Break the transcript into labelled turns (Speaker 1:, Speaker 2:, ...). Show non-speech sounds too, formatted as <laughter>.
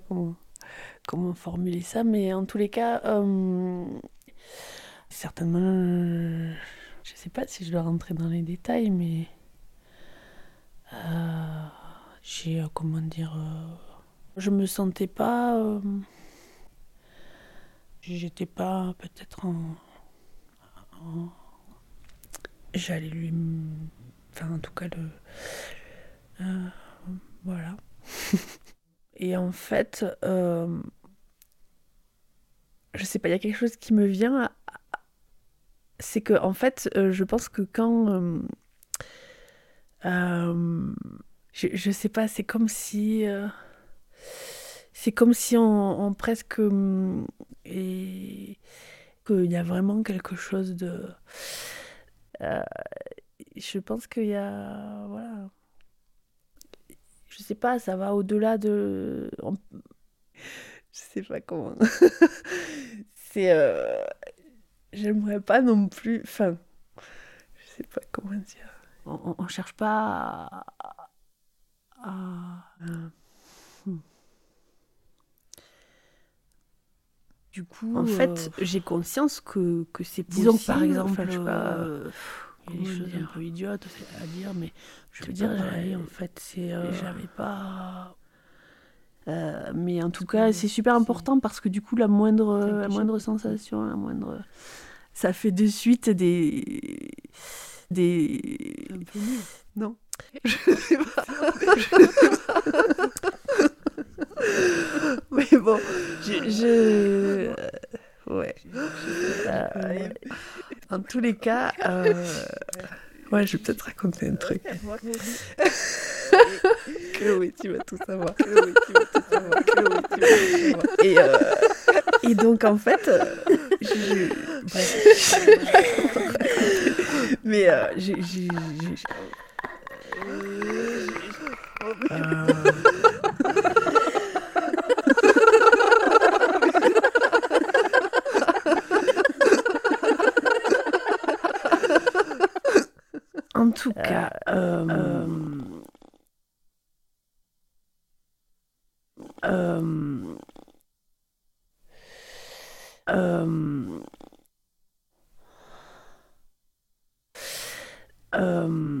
Speaker 1: comment, comment formuler ça, mais en tous les cas, euh, certainement, je sais pas si je dois rentrer dans les détails, mais euh, j'ai, euh, comment dire, je me sentais pas, j'étais pas peut-être en, j'allais lui, enfin en tout cas le, voilà. <laughs> Et en fait, euh, je sais pas, il y a quelque chose qui me vient. C'est que, en fait, euh, je pense que quand. euh, je, je sais pas, c'est comme si. c'est comme si on, on presque. hum, Et qu'il y a vraiment quelque chose de. je pense qu'il y a. Voilà. Je sais pas, ça va au-delà de. Je sais pas comment. <laughs> C'est. euh, J'aimerais pas non plus. Enfin. Je sais pas comment dire. On, cherche pas à. à- hmm.
Speaker 2: Du coup,
Speaker 1: En
Speaker 2: euh,
Speaker 1: fait, j'ai conscience que, que c'est possible.
Speaker 2: disons que par exemple,
Speaker 1: enfin, je sais pas,
Speaker 2: euh,
Speaker 1: il y a des choses un peu idiotes à dire, mais je veux dire, j'avais-
Speaker 2: en fait, c'est euh,
Speaker 1: j'avais pas. Euh, mais en tout cas, c'est super important parce que du coup, la moindre, la moindre sensation, la moindre, ça fait de suite des, des.
Speaker 2: un peu nul.
Speaker 1: Non. <laughs> <laughs> Je sais pas. Je sais pas. Mais bon, je. je- Ouais. Euh, en tous les cas, euh, ouais, je vais peut-être raconter un truc. Chloé, tu vas tout savoir. Chloé, tu vas tout savoir. Chloé, tu vas tout savoir. Et, euh, et donc, en fait, euh, je- bref. Mais euh, j'ai- Euh, En tout cas, euh, euh, euh, euh,